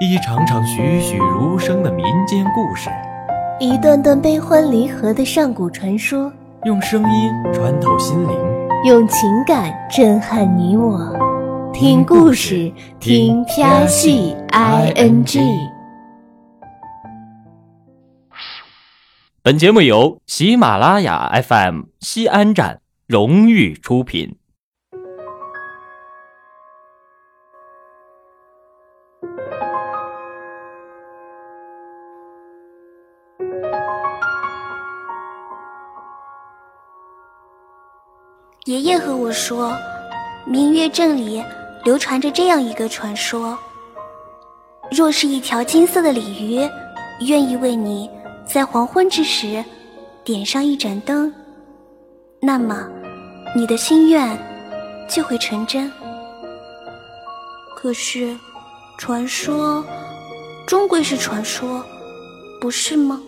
一场场栩栩如生的民间故事，一段段悲欢离合的上古传说，用声音穿透心灵，用情感震撼你我。听故事，听飘戏 i n g。本节目由喜马拉雅 FM 西安站荣誉出品。爷爷和我说，明月镇里流传着这样一个传说：若是一条金色的鲤鱼，愿意为你在黄昏之时点上一盏灯，那么你的心愿就会成真。可是，传说终归是传说，不是吗？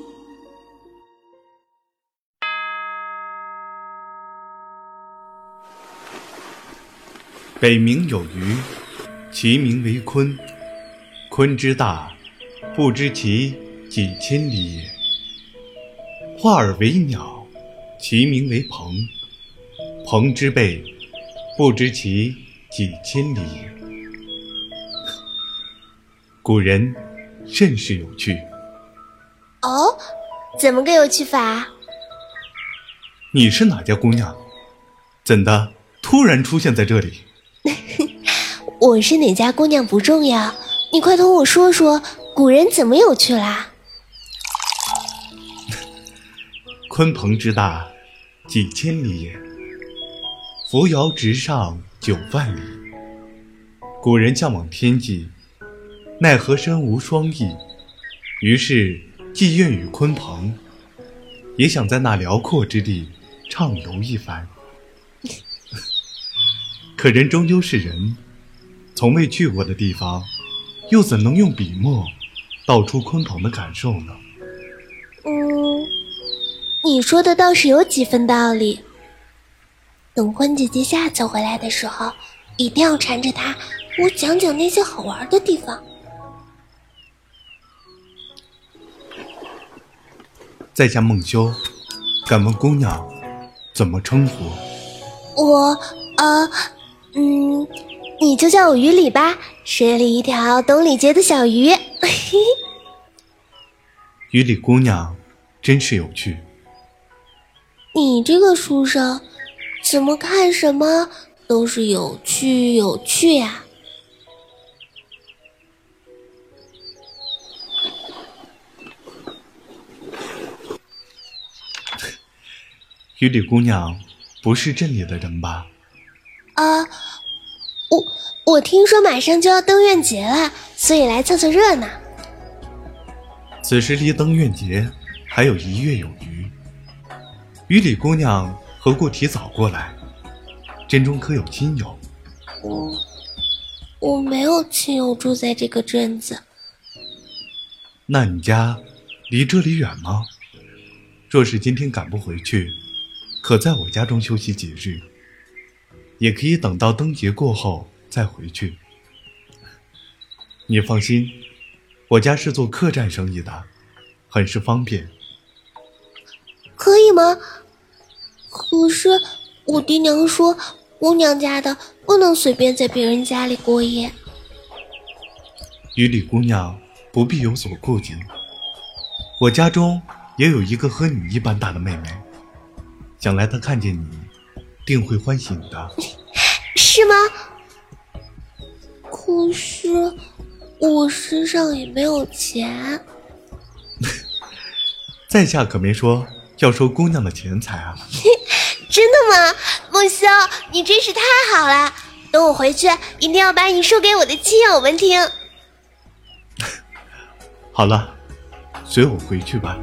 北冥有鱼，其名为鲲。鲲之大，不知其几千里也。化而为鸟，其名为鹏。鹏之背，不知其几千里也。古人甚是有趣。哦，怎么个有趣法？你是哪家姑娘？怎的突然出现在这里？我是哪家姑娘不重要，你快同我说说，古人怎么有趣啦？鲲鹏之大，几千里也；扶摇直上九万里。古人向往天际，奈何身无双翼，于是既愿与鲲鹏，也想在那辽阔之地畅游一番。可人终究是人，从未去过的地方，又怎能用笔墨道出鲲鹏的感受呢？嗯，你说的倒是有几分道理。等欢姐姐下次回来的时候，一定要缠着她，我讲讲那些好玩的地方。在下孟修，敢问姑娘怎么称呼？我，呃。嗯，你就叫我鱼里吧，水里一条懂礼节的小鱼。鱼里姑娘，真是有趣。你这个书生，怎么看什么都是有趣有趣呀？鱼里姑娘，不是镇里的人吧？啊，我我听说马上就要登月节了，所以来凑凑热闹。此时离登月节还有一月有余，于李姑娘何故提早过来？镇中可有亲友？我我没有亲友住在这个镇子。那你家离这里远吗？若是今天赶不回去，可在我家中休息几日？也可以等到灯节过后再回去。你放心，我家是做客栈生意的，很是方便。可以吗？可是我爹娘说，姑娘家的不能随便在别人家里过夜。于李姑娘不必有所顾忌。我家中也有一个和你一般大的妹妹，想来她看见你。定会欢喜的，是吗？可是我身上也没有钱。在下可没说要收姑娘的钱财啊！真的吗，孟潇，你真是太好了！等我回去，一定要把你说给我的亲友们听。好了，随我回去吧。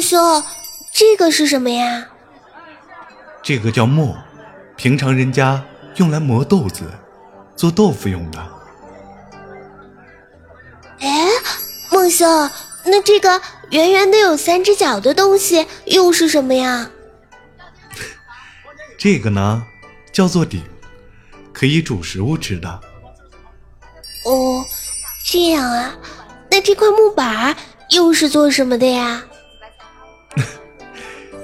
孟兄，这个是什么呀？这个叫磨，平常人家用来磨豆子，做豆腐用的。哎，孟兄，那这个圆圆的有三只脚的东西又是什么呀？这个呢，叫做鼎，可以煮食物吃的。哦，这样啊，那这块木板又是做什么的呀？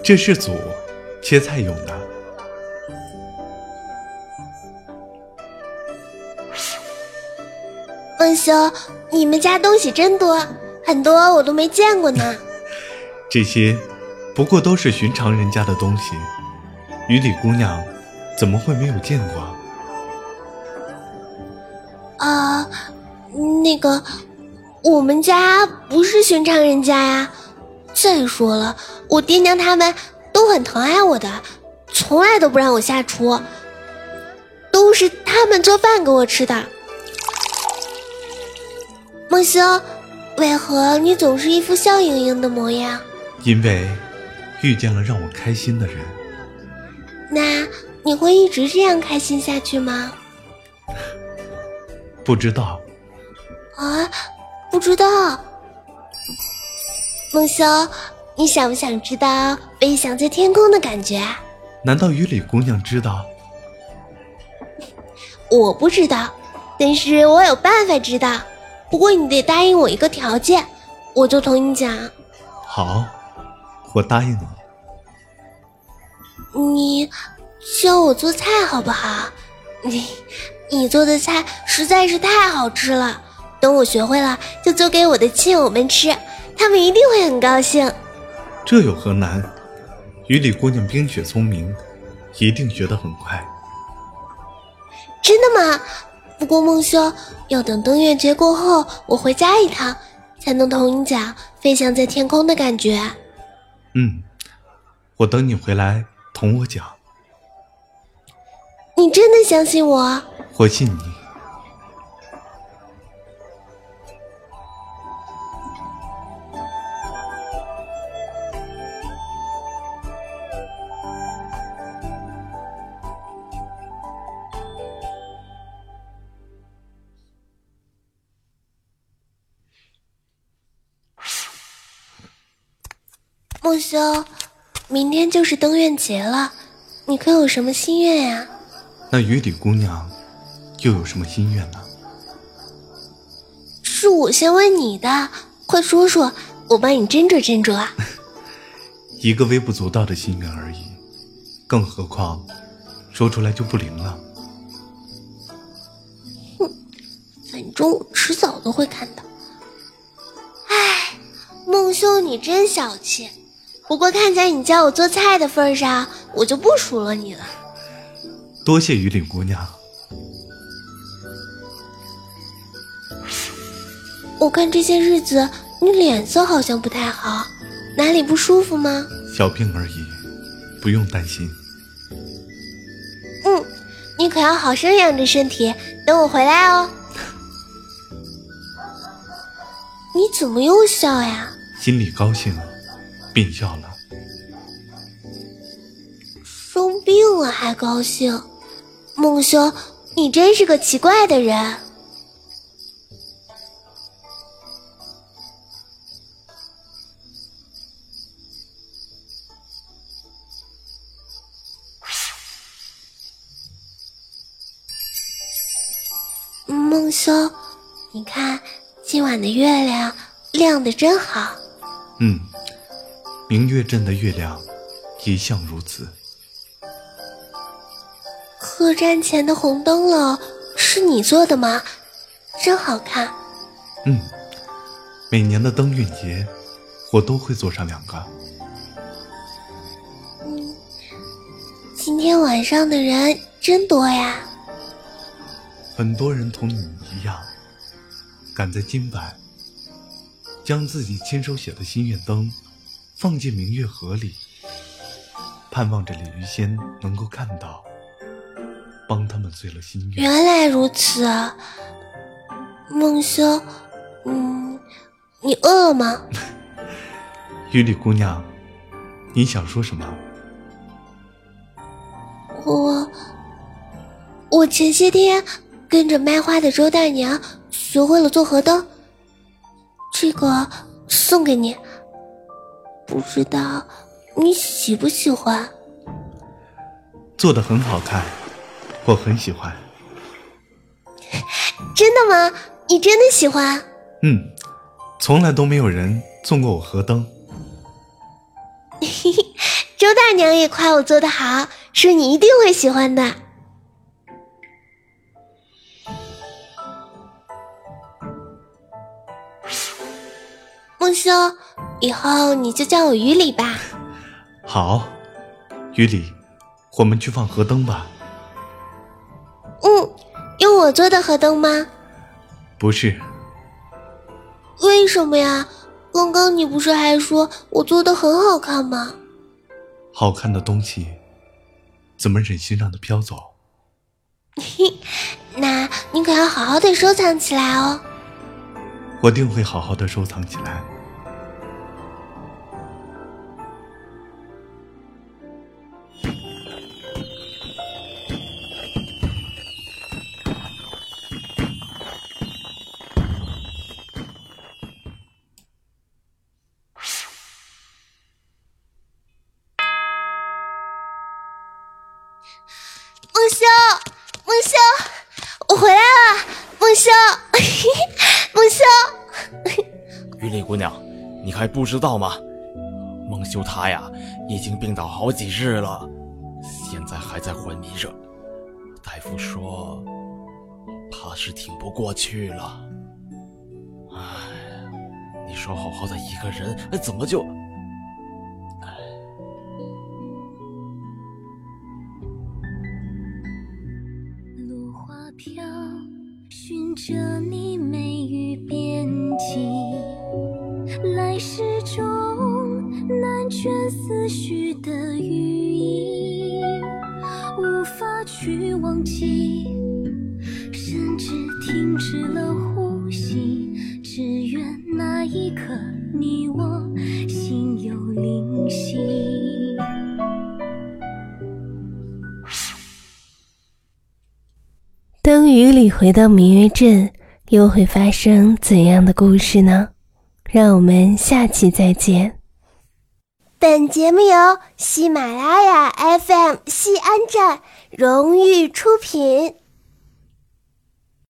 这是祖切菜用的。孟兄，你们家东西真多，很多我都没见过呢。这些不过都是寻常人家的东西，于里姑娘怎么会没有见过？啊，那个，我们家不是寻常人家呀。再说了，我爹娘他们都很疼爱我的，从来都不让我下厨，都是他们做饭给我吃的。梦星，为何你总是一副笑盈盈的模样？因为遇见了让我开心的人。那你会一直这样开心下去吗？不知道。啊，不知道。梦修，你想不想知道飞翔在天空的感觉？难道雨里姑娘知道？我不知道，但是我有办法知道。不过你得答应我一个条件，我就同你讲。好，我答应你。你教我做菜好不好？你你做的菜实在是太好吃了，等我学会了，就做给我的亲友们吃，他们一定会很高兴。这有何难？雨里姑娘冰雪聪明，一定学得很快。真的吗？不过孟修要等登月节过后，我回家一趟，才能同你讲飞翔在天空的感觉。嗯，我等你回来同我讲。你真的相信我？我信你。梦修，明天就是登月节了，你可有什么心愿呀？那雨里姑娘又有什么心愿呢？是我先问你的，快说说，我帮你斟酌斟酌啊。一个微不足道的心愿而已，更何况说出来就不灵了。哼，反正我迟早都会看到。唉，梦修，你真小气。不过看在你教我做菜的份上，我就不数落你了。多谢雨岭姑娘。我看这些日子你脸色好像不太好，哪里不舒服吗？小病而已，不用担心。嗯，你可要好生养着身体，等我回来哦。你怎么又笑呀？心里高兴。病笑了，生病了还高兴，孟兄，你真是个奇怪的人。孟兄，你看今晚的月亮亮的真好。嗯。明月镇的月亮一向如此。客栈前的红灯笼是你做的吗？真好看。嗯，每年的灯运节，我都会做上两个。嗯，今天晚上的人真多呀。很多人同你一样，赶在今晚，将自己亲手写的心愿灯。放进明月河里，盼望着鲤鱼仙能够看到，帮他们遂了心愿。原来如此，啊，梦修，嗯，你饿了吗？雨里姑娘，你想说什么？我，我前些天跟着卖花的周大娘学会了做河灯，这个送给你。不知道你喜不喜欢？做的很好看，我很喜欢。真的吗？你真的喜欢？嗯，从来都没有人送过我河灯。嘿嘿，周大娘也夸我做的好，说你一定会喜欢的。梦修，以后你就叫我于里吧。好，于里，我们去放河灯吧。嗯，用我做的河灯吗？不是。为什么呀？刚刚你不是还说我做的很好看吗？好看的东西，怎么忍心让它飘走？嘿，那你可要好好的收藏起来哦。我定会好好的收藏起来。玉丽姑娘，你还不知道吗？孟修他呀，已经病倒好几日了，现在还在昏迷着。大夫说，怕是挺不过去了。唉，你说好好的一个人，怎么就……落花飘，寻着你之中难全思绪的寓意，无法去忘记，甚至停止了呼吸，只愿那一刻你我心有灵犀。当雨里回到明月镇，又会发生怎样的故事呢？让我们下期再见。本节目由喜马拉雅 FM 西安站荣誉出品。